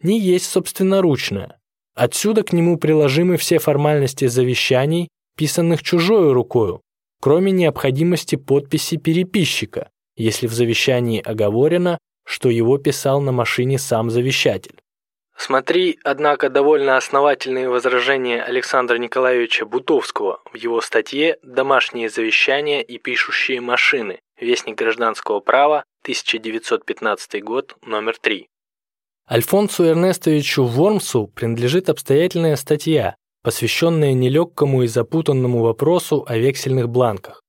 не есть собственноручное. Отсюда к нему приложимы все формальности завещаний, писанных чужой рукою, кроме необходимости подписи переписчика, если в завещании оговорено, что его писал на машине сам завещатель. Смотри, однако, довольно основательные возражения Александра Николаевича Бутовского в его статье «Домашние завещания и пишущие машины. Вестник гражданского права, 1915 год, номер 3». Альфонсу Эрнестовичу Вормсу принадлежит обстоятельная статья, посвященное нелегкому и запутанному вопросу о вексельных бланках.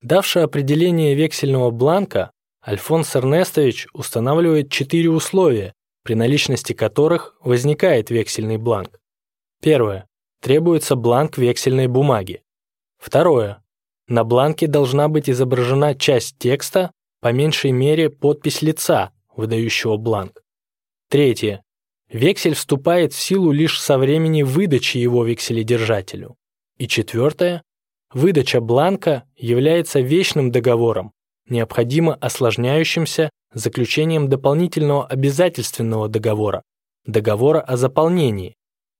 Давший определение вексельного бланка, Альфонс Эрнестович устанавливает четыре условия, при наличности которых возникает вексельный бланк. Первое. Требуется бланк вексельной бумаги. Второе. На бланке должна быть изображена часть текста, по меньшей мере подпись лица, выдающего бланк. Третье. Вексель вступает в силу лишь со времени выдачи его векселедержателю. И четвертое. Выдача бланка является вечным договором, необходимо осложняющимся заключением дополнительного обязательственного договора, договора о заполнении.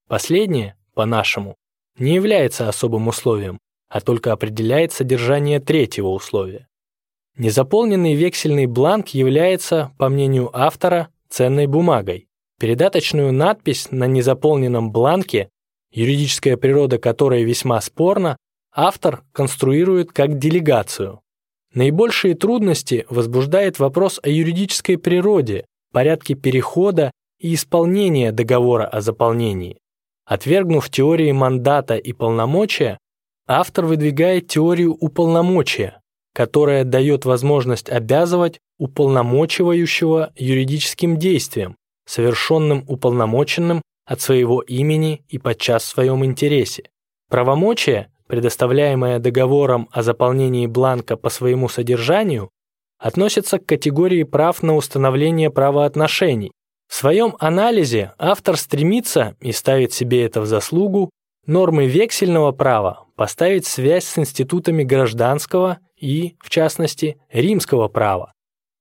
Последнее, по-нашему, не является особым условием, а только определяет содержание третьего условия. Незаполненный вексельный бланк является, по мнению автора, ценной бумагой, Передаточную надпись на незаполненном бланке, юридическая природа которой весьма спорна, автор конструирует как делегацию. Наибольшие трудности возбуждает вопрос о юридической природе, порядке перехода и исполнения договора о заполнении. Отвергнув теории мандата и полномочия, автор выдвигает теорию уполномочия, которая дает возможность обязывать уполномочивающего юридическим действием, совершенным уполномоченным от своего имени и подчас в своем интересе. Правомочие, предоставляемое договором о заполнении бланка по своему содержанию, относится к категории прав на установление правоотношений. В своем анализе автор стремится, и ставит себе это в заслугу, нормы вексельного права поставить связь с институтами гражданского и, в частности, римского права.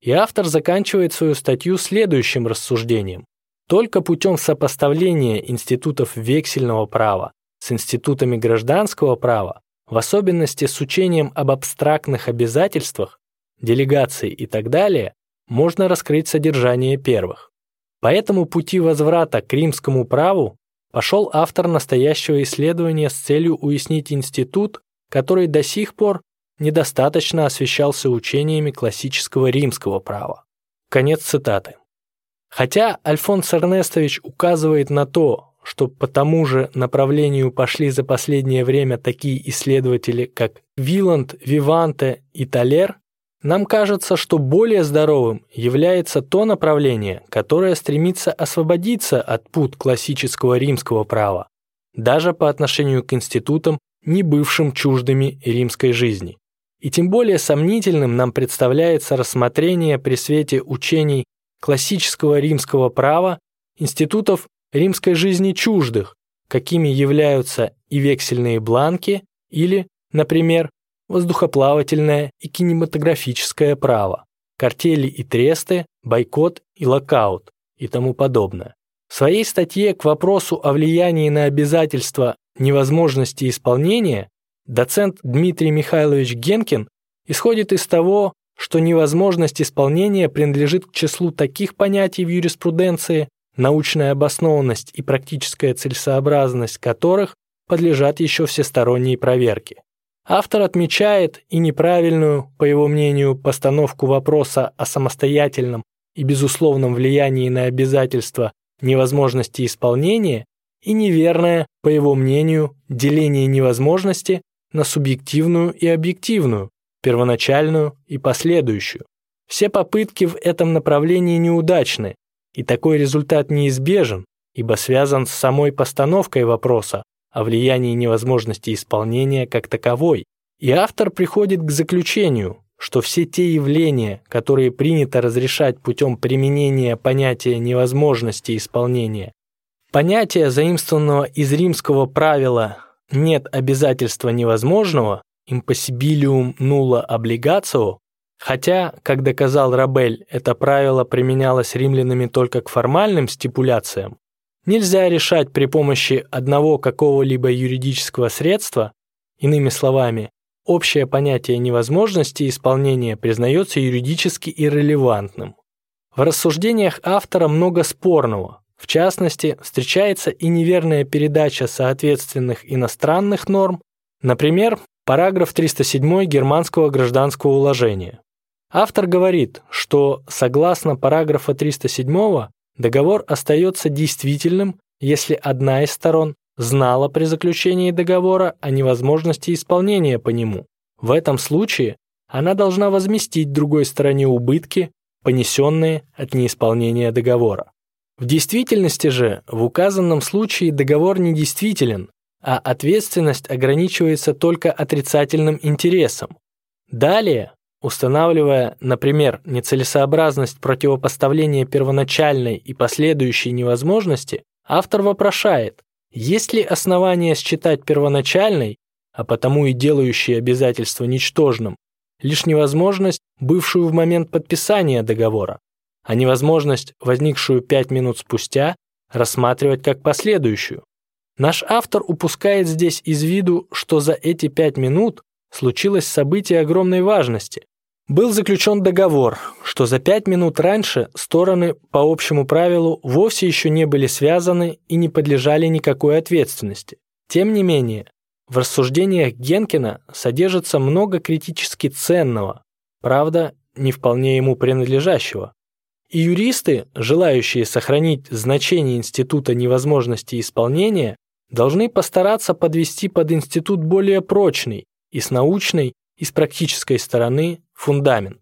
И автор заканчивает свою статью следующим рассуждением. Только путем сопоставления институтов вексельного права с институтами гражданского права, в особенности с учением об абстрактных обязательствах, делегации и так далее, можно раскрыть содержание первых. По этому пути возврата к римскому праву пошел автор настоящего исследования с целью уяснить институт, который до сих пор недостаточно освещался учениями классического римского права. Конец цитаты. Хотя Альфонс Эрнестович указывает на то, что по тому же направлению пошли за последнее время такие исследователи, как Виланд, Виванте и Талер, нам кажется, что более здоровым является то направление, которое стремится освободиться от пут классического римского права, даже по отношению к институтам, не бывшим чуждыми римской жизни. И тем более сомнительным нам представляется рассмотрение при свете учений классического римского права институтов римской жизни чуждых, какими являются и вексельные бланки или, например, воздухоплавательное и кинематографическое право, картели и тресты, бойкот и локаут и тому подобное. В своей статье к вопросу о влиянии на обязательства невозможности исполнения доцент Дмитрий Михайлович Генкин исходит из того, что невозможность исполнения принадлежит к числу таких понятий в юриспруденции, научная обоснованность и практическая целесообразность которых подлежат еще всесторонней проверке. Автор отмечает и неправильную, по его мнению, постановку вопроса о самостоятельном и безусловном влиянии на обязательства невозможности исполнения и неверное, по его мнению, деление невозможности на субъективную и объективную, первоначальную и последующую. Все попытки в этом направлении неудачны, и такой результат неизбежен, ибо связан с самой постановкой вопроса о влиянии невозможности исполнения как таковой. И автор приходит к заключению, что все те явления, которые принято разрешать путем применения понятия невозможности исполнения, понятие, заимствованного из римского правила нет обязательства невозможного, impossibilium nulla obligatio, хотя, как доказал Рабель, это правило применялось римлянами только к формальным стипуляциям, нельзя решать при помощи одного какого-либо юридического средства, иными словами, общее понятие невозможности исполнения признается юридически иррелевантным. В рассуждениях автора много спорного, в частности, встречается и неверная передача соответственных иностранных норм, например, параграф 307 Германского гражданского уложения. Автор говорит, что согласно параграфа 307 договор остается действительным, если одна из сторон знала при заключении договора о невозможности исполнения по нему. В этом случае она должна возместить другой стороне убытки, понесенные от неисполнения договора. В действительности же в указанном случае договор недействителен, а ответственность ограничивается только отрицательным интересом. Далее, устанавливая, например, нецелесообразность противопоставления первоначальной и последующей невозможности, автор вопрошает, есть ли основания считать первоначальной, а потому и делающей обязательство ничтожным, лишь невозможность, бывшую в момент подписания договора, а невозможность, возникшую пять минут спустя, рассматривать как последующую. Наш автор упускает здесь из виду, что за эти пять минут случилось событие огромной важности. Был заключен договор, что за пять минут раньше стороны по общему правилу вовсе еще не были связаны и не подлежали никакой ответственности. Тем не менее, в рассуждениях Генкина содержится много критически ценного, правда, не вполне ему принадлежащего. И юристы, желающие сохранить значение института невозможности исполнения, должны постараться подвести под институт более прочный и с научной, и с практической стороны фундамент.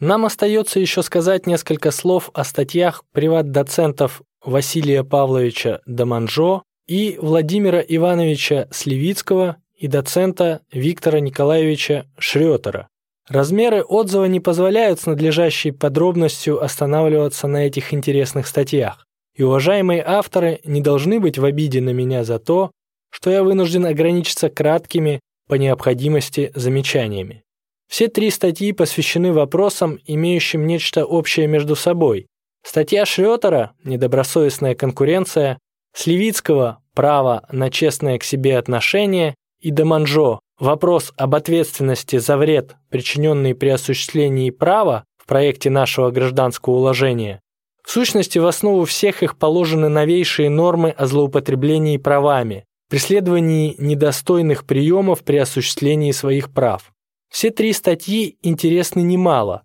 Нам остается еще сказать несколько слов о статьях приват-доцентов Василия Павловича Даманжо и Владимира Ивановича Сливицкого и доцента Виктора Николаевича Шрётера. Размеры отзыва не позволяют с надлежащей подробностью останавливаться на этих интересных статьях, и уважаемые авторы не должны быть в обиде на меня за то, что я вынужден ограничиться краткими по необходимости замечаниями. Все три статьи посвящены вопросам, имеющим нечто общее между собой. Статья Шрётера «Недобросовестная конкуренция», Сливицкого «Право на честное к себе отношение» и Деманжо «Вопрос об ответственности за вред, причиненный при осуществлении права» в проекте нашего гражданского уложения. В сущности, в основу всех их положены новейшие нормы о злоупотреблении правами, преследовании недостойных приемов при осуществлении своих прав. Все три статьи интересны немало,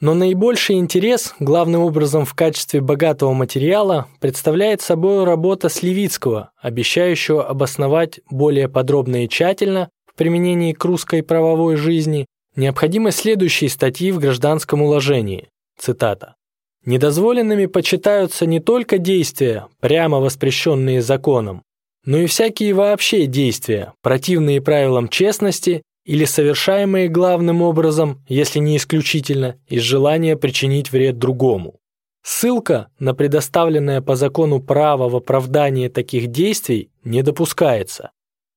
но наибольший интерес, главным образом в качестве богатого материала, представляет собой работа Сливицкого, обещающего обосновать более подробно и тщательно применении к русской правовой жизни необходимость следующей статьи в гражданском уложении. Цитата. «Недозволенными почитаются не только действия, прямо воспрещенные законом, но и всякие вообще действия, противные правилам честности или совершаемые главным образом, если не исключительно, из желания причинить вред другому. Ссылка на предоставленное по закону право в оправдании таких действий не допускается.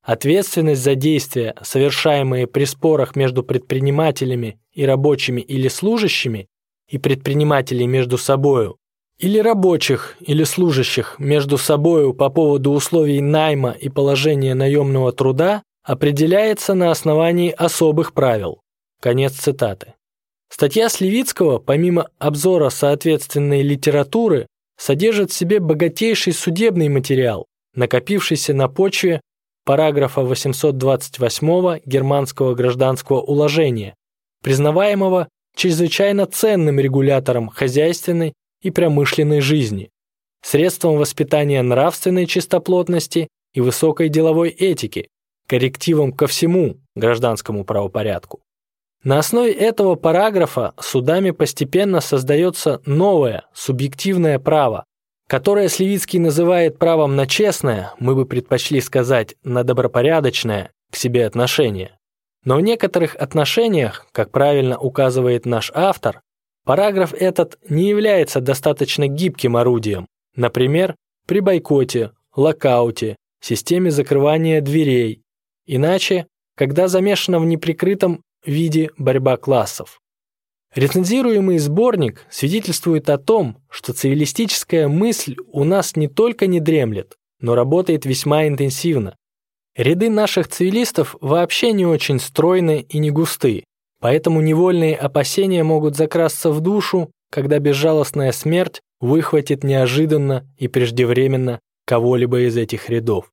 Ответственность за действия, совершаемые при спорах между предпринимателями и рабочими или служащими, и предпринимателей между собою, или рабочих или служащих между собою по поводу условий найма и положения наемного труда, определяется на основании особых правил. Конец цитаты. Статья Сливицкого, помимо обзора соответственной литературы, содержит в себе богатейший судебный материал, накопившийся на почве параграфа 828 Германского гражданского уложения, признаваемого чрезвычайно ценным регулятором хозяйственной и промышленной жизни, средством воспитания нравственной чистоплотности и высокой деловой этики, коррективом ко всему гражданскому правопорядку. На основе этого параграфа судами постепенно создается новое, субъективное право, которое Сливицкий называет правом на честное, мы бы предпочли сказать на добропорядочное к себе отношение. Но в некоторых отношениях, как правильно указывает наш автор, параграф этот не является достаточно гибким орудием, например, при бойкоте, локауте, системе закрывания дверей, Иначе, когда замешана в неприкрытом виде борьба классов. Рецензируемый сборник свидетельствует о том, что цивилистическая мысль у нас не только не дремлет, но работает весьма интенсивно. Ряды наших цивилистов вообще не очень стройны и не густы, поэтому невольные опасения могут закрасться в душу, когда безжалостная смерть выхватит неожиданно и преждевременно кого-либо из этих рядов.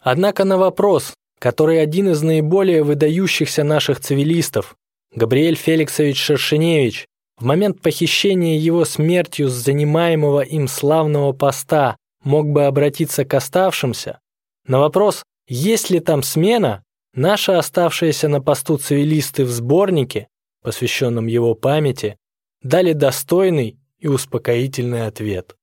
Однако на вопрос, который один из наиболее выдающихся наших цивилистов, Габриэль Феликсович Шершеневич, в момент похищения его смертью с занимаемого им славного поста мог бы обратиться к оставшимся, На вопрос, есть ли там смена, наши оставшиеся на посту цивилисты в сборнике, посвященном его памяти, дали достойный и успокоительный ответ.